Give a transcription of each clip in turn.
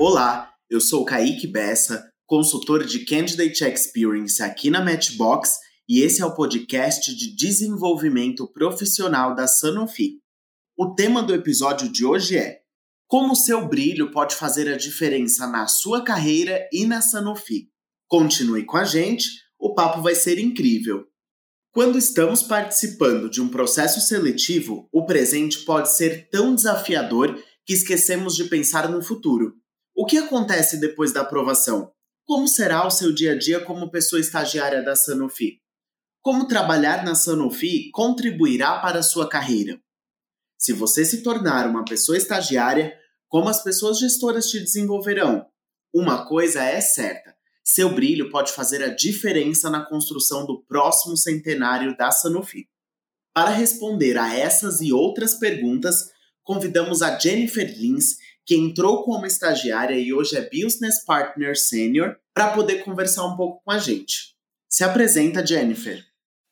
Olá, eu sou Kaique Bessa, consultor de Candidate Experience aqui na Matchbox e esse é o podcast de desenvolvimento profissional da Sanofi. O tema do episódio de hoje é Como o seu brilho pode fazer a diferença na sua carreira e na Sanofi. Continue com a gente, o papo vai ser incrível. Quando estamos participando de um processo seletivo, o presente pode ser tão desafiador que esquecemos de pensar no futuro. O que acontece depois da aprovação? Como será o seu dia a dia como pessoa estagiária da Sanofi? Como trabalhar na Sanofi contribuirá para a sua carreira? Se você se tornar uma pessoa estagiária, como as pessoas gestoras te desenvolverão? Uma coisa é certa: seu brilho pode fazer a diferença na construção do próximo centenário da Sanofi. Para responder a essas e outras perguntas, convidamos a Jennifer Lins, que entrou como estagiária e hoje é Business Partner Senior, para poder conversar um pouco com a gente. Se apresenta, Jennifer.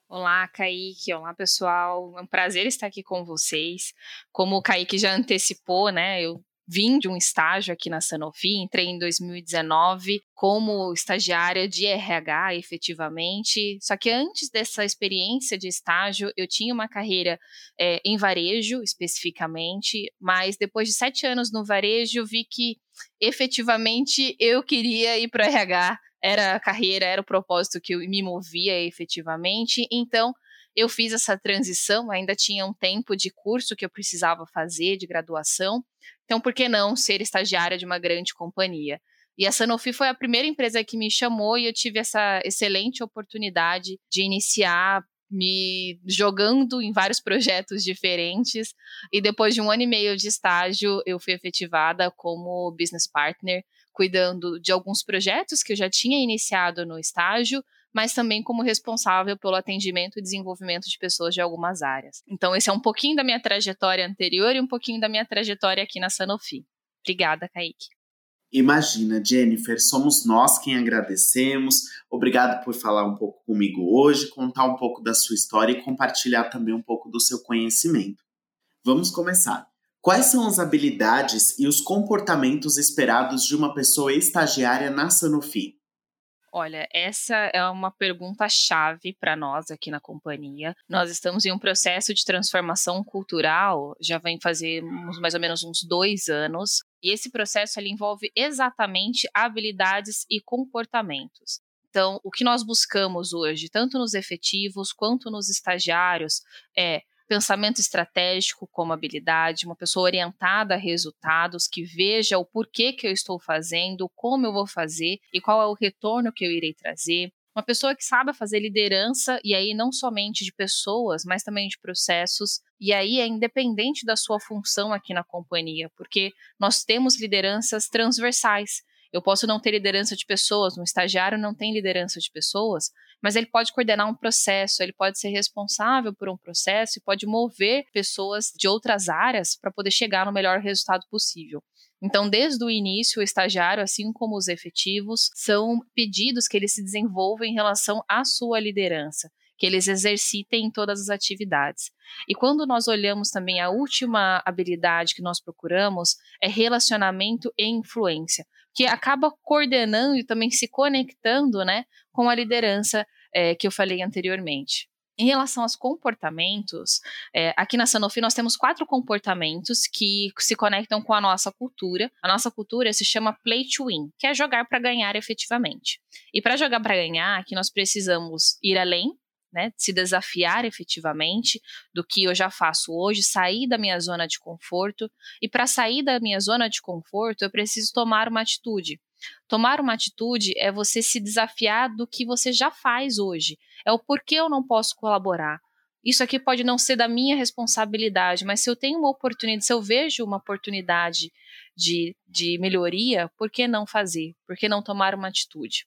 Olá, Kaique. Olá, pessoal. É um prazer estar aqui com vocês. Como o Kaique já antecipou, né? Eu vim de um estágio aqui na Sanofi, entrei em 2019 como estagiária de RH, efetivamente. Só que antes dessa experiência de estágio, eu tinha uma carreira é, em varejo, especificamente, mas depois de sete anos no varejo, vi que efetivamente eu queria ir para RH. Era a carreira, era o propósito que me movia efetivamente. Então, eu fiz essa transição, ainda tinha um tempo de curso que eu precisava fazer, de graduação. Então, por que não ser estagiária de uma grande companhia? E a Sanofi foi a primeira empresa que me chamou e eu tive essa excelente oportunidade de iniciar me jogando em vários projetos diferentes. E depois de um ano e meio de estágio, eu fui efetivada como business partner, cuidando de alguns projetos que eu já tinha iniciado no estágio, mas também como responsável pelo atendimento e desenvolvimento de pessoas de algumas áreas. Então, esse é um pouquinho da minha trajetória anterior e um pouquinho da minha trajetória aqui na Sanofi. Obrigada, Kaique. Imagina, Jennifer, somos nós quem agradecemos. Obrigado por falar um pouco comigo hoje, contar um pouco da sua história e compartilhar também um pouco do seu conhecimento. Vamos começar. Quais são as habilidades e os comportamentos esperados de uma pessoa estagiária na Sanofi? Olha, essa é uma pergunta chave para nós aqui na companhia. Nós estamos em um processo de transformação cultural, já vem fazer mais ou menos uns dois anos, e esse processo ele envolve exatamente habilidades e comportamentos. Então, o que nós buscamos hoje, tanto nos efetivos quanto nos estagiários, é pensamento estratégico como habilidade, uma pessoa orientada a resultados, que veja o porquê que eu estou fazendo, como eu vou fazer e qual é o retorno que eu irei trazer. Uma pessoa que saiba fazer liderança, e aí não somente de pessoas, mas também de processos, e aí é independente da sua função aqui na companhia, porque nós temos lideranças transversais. Eu posso não ter liderança de pessoas, um estagiário não tem liderança de pessoas, mas ele pode coordenar um processo, ele pode ser responsável por um processo e pode mover pessoas de outras áreas para poder chegar no melhor resultado possível. Então, desde o início, o estagiário, assim como os efetivos, são pedidos que ele se desenvolva em relação à sua liderança, que eles exercitem em todas as atividades. E quando nós olhamos também a última habilidade que nós procuramos, é relacionamento e influência que acaba coordenando e também se conectando né, com a liderança é, que eu falei anteriormente. Em relação aos comportamentos, é, aqui na Sanofi nós temos quatro comportamentos que se conectam com a nossa cultura. A nossa cultura se chama Play to Win, que é jogar para ganhar efetivamente. E para jogar para ganhar, aqui nós precisamos ir além, né, se desafiar efetivamente do que eu já faço hoje, sair da minha zona de conforto. E para sair da minha zona de conforto, eu preciso tomar uma atitude. Tomar uma atitude é você se desafiar do que você já faz hoje. É o porquê eu não posso colaborar. Isso aqui pode não ser da minha responsabilidade, mas se eu tenho uma oportunidade, se eu vejo uma oportunidade de, de melhoria, por que não fazer? Por que não tomar uma atitude?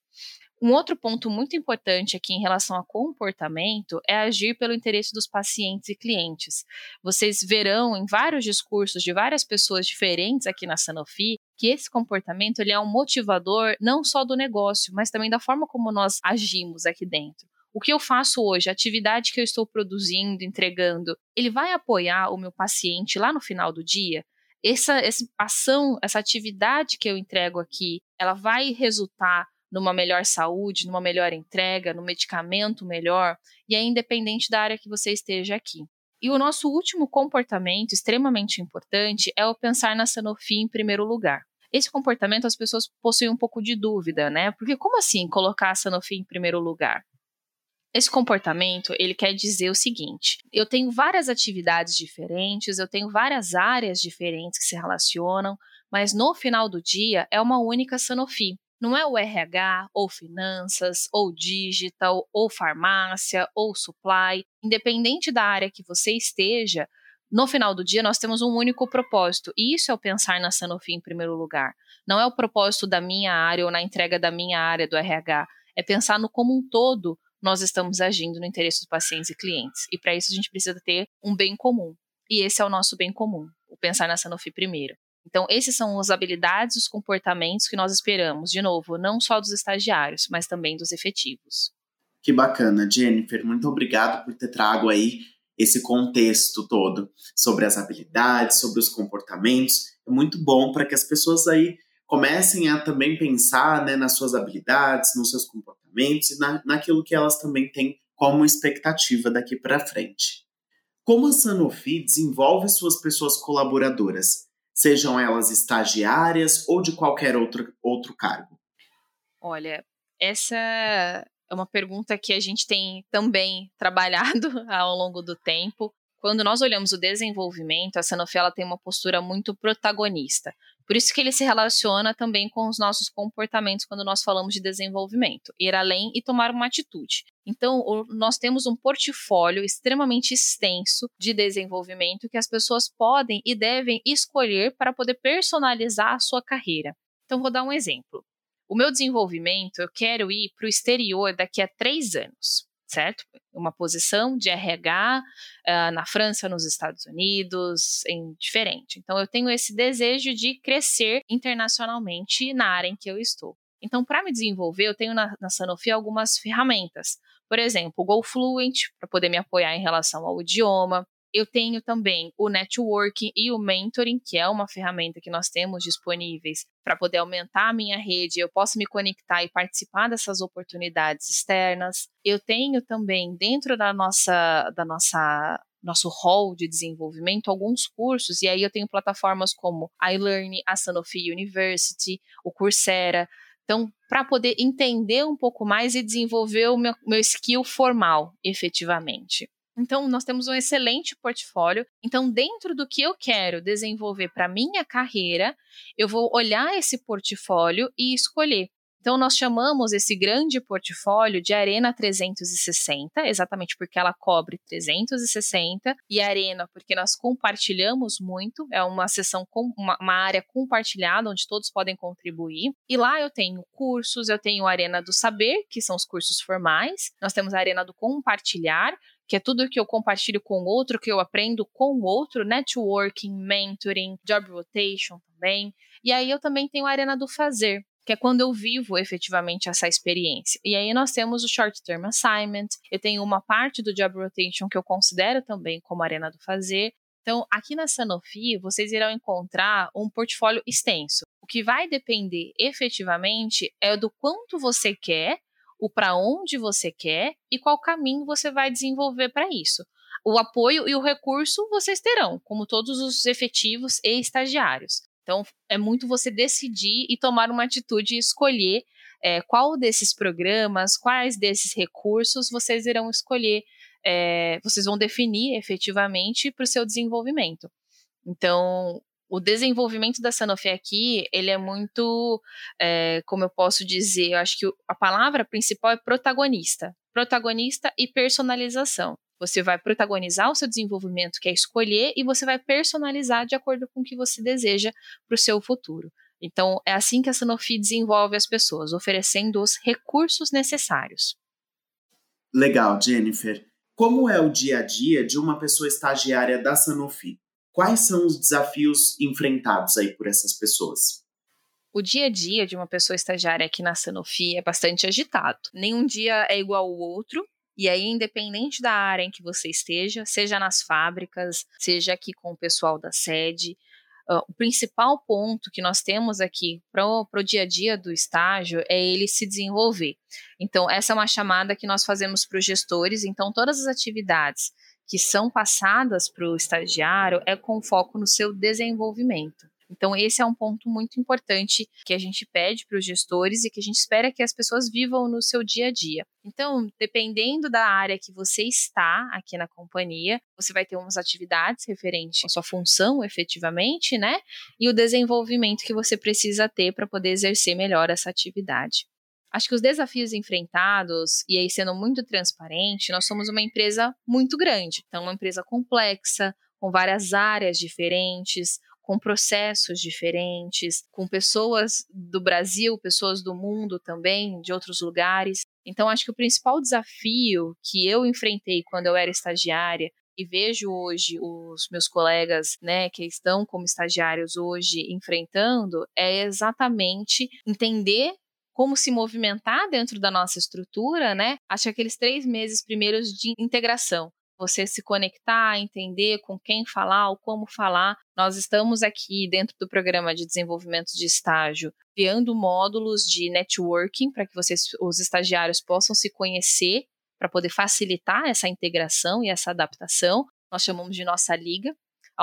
Um outro ponto muito importante aqui em relação a comportamento é agir pelo interesse dos pacientes e clientes. Vocês verão em vários discursos de várias pessoas diferentes aqui na Sanofi que esse comportamento ele é um motivador não só do negócio, mas também da forma como nós agimos aqui dentro. O que eu faço hoje, a atividade que eu estou produzindo, entregando, ele vai apoiar o meu paciente lá no final do dia? essa, essa ação, essa atividade que eu entrego aqui, ela vai resultar numa melhor saúde, numa melhor entrega, no medicamento melhor, e é independente da área que você esteja aqui. E o nosso último comportamento, extremamente importante, é o pensar na Sanofi em primeiro lugar. Esse comportamento as pessoas possuem um pouco de dúvida, né? Porque como assim colocar a Sanofi em primeiro lugar? Esse comportamento, ele quer dizer o seguinte: eu tenho várias atividades diferentes, eu tenho várias áreas diferentes que se relacionam, mas no final do dia é uma única Sanofi. Não é o RH, ou finanças, ou digital, ou farmácia, ou supply. Independente da área que você esteja, no final do dia nós temos um único propósito. E isso é o pensar na Sanofi em primeiro lugar. Não é o propósito da minha área ou na entrega da minha área do RH. É pensar no como um todo nós estamos agindo no interesse dos pacientes e clientes. E para isso a gente precisa ter um bem comum. E esse é o nosso bem comum, o pensar na Sanofi primeiro. Então, esses são as habilidades e os comportamentos que nós esperamos, de novo, não só dos estagiários, mas também dos efetivos. Que bacana, Jennifer. Muito obrigado por ter trago aí esse contexto todo sobre as habilidades, sobre os comportamentos. É muito bom para que as pessoas aí comecem a também pensar né, nas suas habilidades, nos seus comportamentos e na, naquilo que elas também têm como expectativa daqui para frente. Como a Sanofi desenvolve suas pessoas colaboradoras, sejam elas estagiárias ou de qualquer outro, outro cargo? Olha, essa é uma pergunta que a gente tem também trabalhado ao longo do tempo. Quando nós olhamos o desenvolvimento, a Sanofi ela tem uma postura muito protagonista. Por isso que ele se relaciona também com os nossos comportamentos quando nós falamos de desenvolvimento, ir além e tomar uma atitude. Então, nós temos um portfólio extremamente extenso de desenvolvimento que as pessoas podem e devem escolher para poder personalizar a sua carreira. Então, vou dar um exemplo. O meu desenvolvimento, eu quero ir para o exterior daqui a três anos certo? Uma posição de RH uh, ah, na França, nos Estados Unidos, em diferente. Então, eu tenho esse desejo de crescer internacionalmente na área em que eu estou. Então, para me desenvolver, eu tenho na, na Sanofi algumas ferramentas. Por exemplo, o GoFluent, para poder me apoiar em relação ao idioma. Eu tenho também o networking e o mentoring, que é uma ferramenta que nós temos disponíveis para poder aumentar a minha rede. Eu posso me conectar e participar dessas oportunidades externas. Eu tenho também dentro da nossa da nossa nosso hall de desenvolvimento alguns cursos, e aí eu tenho plataformas como a iLearn, a Sanofi University, o Coursera. Então, para poder entender um pouco mais e desenvolver o meu, meu skill formal, efetivamente. Então, nós temos um excelente portfólio. Então, dentro do que eu quero desenvolver para minha carreira, eu vou olhar esse portfólio e escolher. Então, nós chamamos esse grande portfólio de Arena 360, exatamente porque ela cobre 360, e Arena porque nós compartilhamos muito, é uma sessão, com, uma, uma área compartilhada onde todos podem contribuir. E lá eu tenho cursos, eu tenho a Arena do Saber, que são os cursos formais, nós temos a Arena do Compartilhar, que é tudo que eu compartilho com o outro, que eu aprendo com o outro, networking, mentoring, job rotation também. E aí eu também tenho a arena do fazer, que é quando eu vivo efetivamente essa experiência. E aí nós temos o short term assignment, eu tenho uma parte do job rotation que eu considero também como arena do fazer. Então, aqui na Sanofi, vocês irão encontrar um portfólio extenso. O que vai depender efetivamente é do quanto você quer o para onde você quer e qual caminho você vai desenvolver para isso. O apoio e o recurso vocês terão, como todos os efetivos e estagiários. Então, é muito você decidir e tomar uma atitude e escolher é, qual desses programas, quais desses recursos vocês irão escolher, é, vocês vão definir efetivamente para o seu desenvolvimento. Então, o desenvolvimento da Sanofi aqui, ele é muito, é, como eu posso dizer, eu acho que a palavra principal é protagonista. Protagonista e personalização. Você vai protagonizar o seu desenvolvimento, que é escolher, e você vai personalizar de acordo com o que você deseja para o seu futuro. Então, é assim que a Sanofi desenvolve as pessoas, oferecendo os recursos necessários. Legal, Jennifer. Como é o dia a dia de uma pessoa estagiária da Sanofi? Quais são os desafios enfrentados aí por essas pessoas? O dia a dia de uma pessoa estagiária aqui na Sanofi é bastante agitado. Nenhum dia é igual ao outro. E aí, independente da área em que você esteja, seja nas fábricas, seja aqui com o pessoal da sede, uh, o principal ponto que nós temos aqui para o dia a dia do estágio é ele se desenvolver. Então, essa é uma chamada que nós fazemos para os gestores. Então, todas as atividades que são passadas para o estagiário é com foco no seu desenvolvimento. Então, esse é um ponto muito importante que a gente pede para os gestores e que a gente espera que as pessoas vivam no seu dia a dia. Então, dependendo da área que você está aqui na companhia, você vai ter umas atividades referentes à sua função efetivamente, né? E o desenvolvimento que você precisa ter para poder exercer melhor essa atividade. Acho que os desafios enfrentados, e aí sendo muito transparente, nós somos uma empresa muito grande, então uma empresa complexa, com várias áreas diferentes, com processos diferentes, com pessoas do Brasil, pessoas do mundo também, de outros lugares. Então, acho que o principal desafio que eu enfrentei quando eu era estagiária e vejo hoje os meus colegas, né, que estão como estagiários hoje enfrentando é exatamente entender como se movimentar dentro da nossa estrutura, né? Acho que aqueles três meses primeiros de integração, você se conectar, entender com quem falar ou como falar. Nós estamos aqui dentro do programa de desenvolvimento de estágio, criando módulos de networking para que vocês, os estagiários, possam se conhecer para poder facilitar essa integração e essa adaptação. Nós chamamos de nossa liga,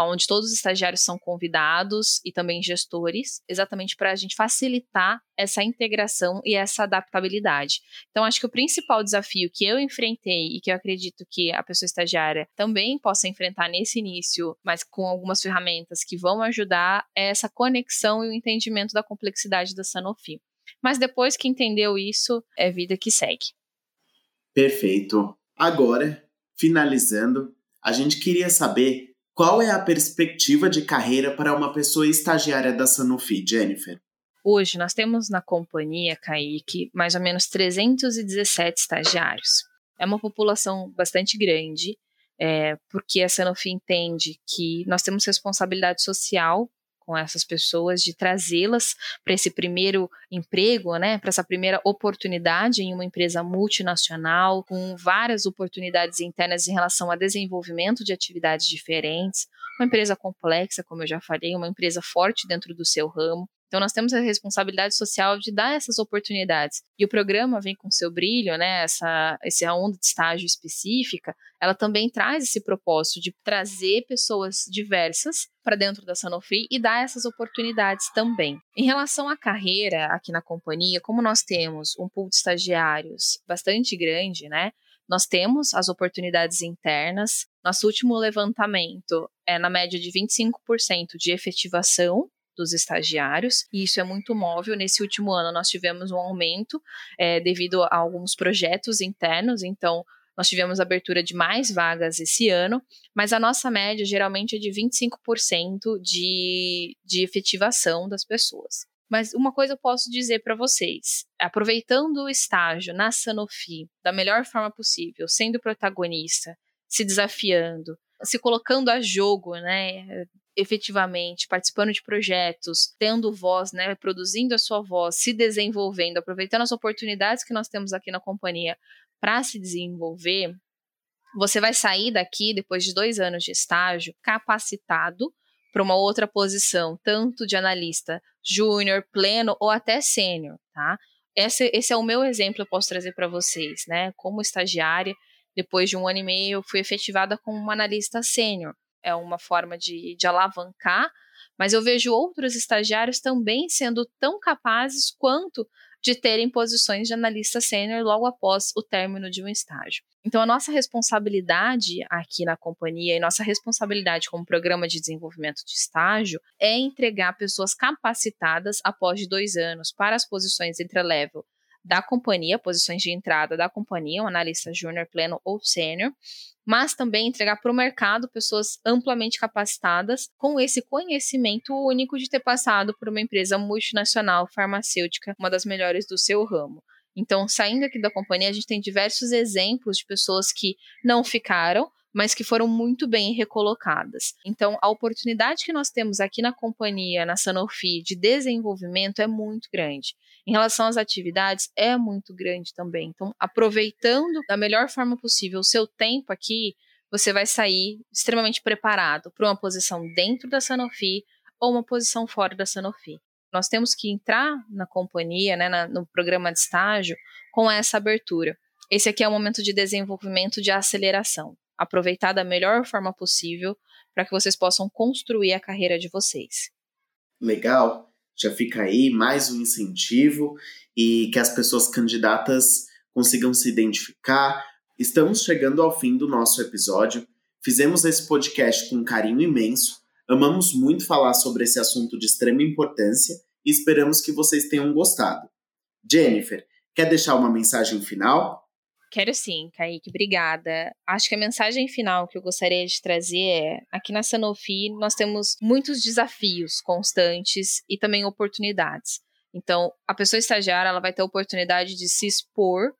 onde todos os estagiários são convidados e também gestores, exatamente para a gente facilitar essa integração e essa adaptabilidade. Então, acho que o principal desafio que eu enfrentei e que eu acredito que a pessoa estagiária também possa enfrentar nesse início, mas com algumas ferramentas que vão ajudar, é essa conexão e o entendimento da complexidade da Sanofi. Mas depois que entendeu isso, é vida que segue. Perfeito. Agora, finalizando, a gente queria saber qual é a perspectiva de carreira para uma pessoa estagiária da Sanofi, Jennifer? Hoje nós temos na companhia, Kaique, mais ou menos 317 estagiários. É uma população bastante grande, é, porque a Sanofi entende que nós temos responsabilidade social com essas pessoas, de trazê-las para esse primeiro emprego, né, para essa primeira oportunidade em uma empresa multinacional, com várias oportunidades internas em relação a desenvolvimento de atividades diferentes, uma empresa complexa, como eu já falei, uma empresa forte dentro do seu ramo. Então, nós temos a responsabilidade social de dar essas oportunidades. E o programa vem com seu brilho, né? Essa, essa onda de estágio específica, ela também traz esse propósito de trazer pessoas diversas para dentro da Sanofi e dar essas oportunidades também. Em relação à carreira aqui na companhia, como nós temos um pool de estagiários bastante grande, né? Nós temos as oportunidades internas. Nosso último levantamento é na média de 25% de efetivação dos estagiários, e isso é muito móvel. Nesse último ano, nós tivemos um aumento é, devido a alguns projetos internos, então nós tivemos abertura de mais vagas esse ano, mas a nossa média geralmente é de 25% de, de efetivação das pessoas. Mas uma coisa eu posso dizer para vocês: aproveitando o estágio na Sanofi da melhor forma possível, sendo protagonista, se desafiando, se colocando a jogo, né? Efetivamente participando de projetos, tendo voz, né, produzindo a sua voz, se desenvolvendo, aproveitando as oportunidades que nós temos aqui na companhia para se desenvolver, você vai sair daqui depois de dois anos de estágio capacitado para uma outra posição, tanto de analista júnior, pleno ou até sênior, tá? Esse, esse é o meu exemplo, eu posso trazer para vocês, né? Como estagiária, depois de um ano e meio, eu fui efetivada como uma analista sênior é uma forma de, de alavancar, mas eu vejo outros estagiários também sendo tão capazes quanto de terem posições de analista sênior logo após o término de um estágio. Então, a nossa responsabilidade aqui na companhia e nossa responsabilidade como programa de desenvolvimento de estágio é entregar pessoas capacitadas após dois anos para as posições entre-level da companhia, posições de entrada da companhia, um analista júnior, pleno ou sênior, mas também entregar para o mercado pessoas amplamente capacitadas com esse conhecimento único de ter passado por uma empresa multinacional farmacêutica, uma das melhores do seu ramo. Então, saindo aqui da companhia, a gente tem diversos exemplos de pessoas que não ficaram, mas que foram muito bem recolocadas. Então, a oportunidade que nós temos aqui na companhia, na Sanofi, de desenvolvimento é muito grande em relação às atividades é muito grande também. Então, aproveitando da melhor forma possível o seu tempo aqui, você vai sair extremamente preparado para uma posição dentro da Sanofi, ou uma posição fora da Sanofi. Nós temos que entrar na companhia, né, na, no programa de estágio, com essa abertura. Esse aqui é um momento de desenvolvimento, de aceleração. Aproveitar da melhor forma possível para que vocês possam construir a carreira de vocês. Legal, já fica aí mais um incentivo e que as pessoas candidatas consigam se identificar. Estamos chegando ao fim do nosso episódio. Fizemos esse podcast com um carinho imenso. Amamos muito falar sobre esse assunto de extrema importância e esperamos que vocês tenham gostado. Jennifer, quer deixar uma mensagem final? Quero sim, Kaique, obrigada. Acho que a mensagem final que eu gostaria de trazer é: aqui na Sanofi nós temos muitos desafios constantes e também oportunidades. Então, a pessoa estagiária ela vai ter a oportunidade de se expor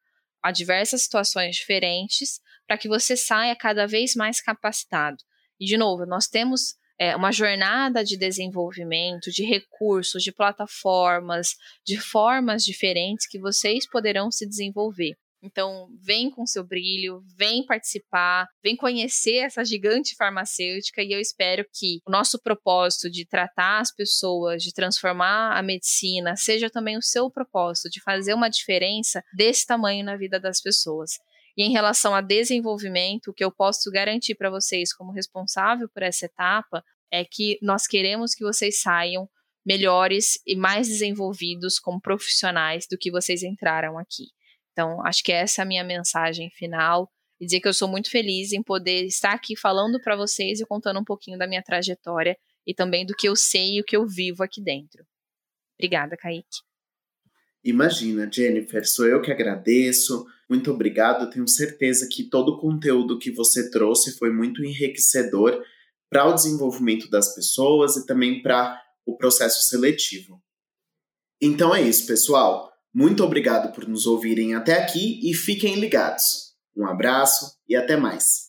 a diversas situações diferentes para que você saia cada vez mais capacitado. E, de novo, nós temos é, uma jornada de desenvolvimento, de recursos, de plataformas, de formas diferentes que vocês poderão se desenvolver. Então, vem com seu brilho, vem participar, vem conhecer essa gigante farmacêutica e eu espero que o nosso propósito de tratar as pessoas, de transformar a medicina, seja também o seu propósito de fazer uma diferença desse tamanho na vida das pessoas. E em relação a desenvolvimento, o que eu posso garantir para vocês como responsável por essa etapa é que nós queremos que vocês saiam melhores e mais desenvolvidos como profissionais do que vocês entraram aqui. Então, acho que essa é a minha mensagem final e dizer que eu sou muito feliz em poder estar aqui falando para vocês e contando um pouquinho da minha trajetória e também do que eu sei e o que eu vivo aqui dentro. Obrigada, Kaique. Imagina, Jennifer, sou eu que agradeço. Muito obrigado. Tenho certeza que todo o conteúdo que você trouxe foi muito enriquecedor para o desenvolvimento das pessoas e também para o processo seletivo. Então é isso, pessoal. Muito obrigado por nos ouvirem até aqui e fiquem ligados. Um abraço e até mais.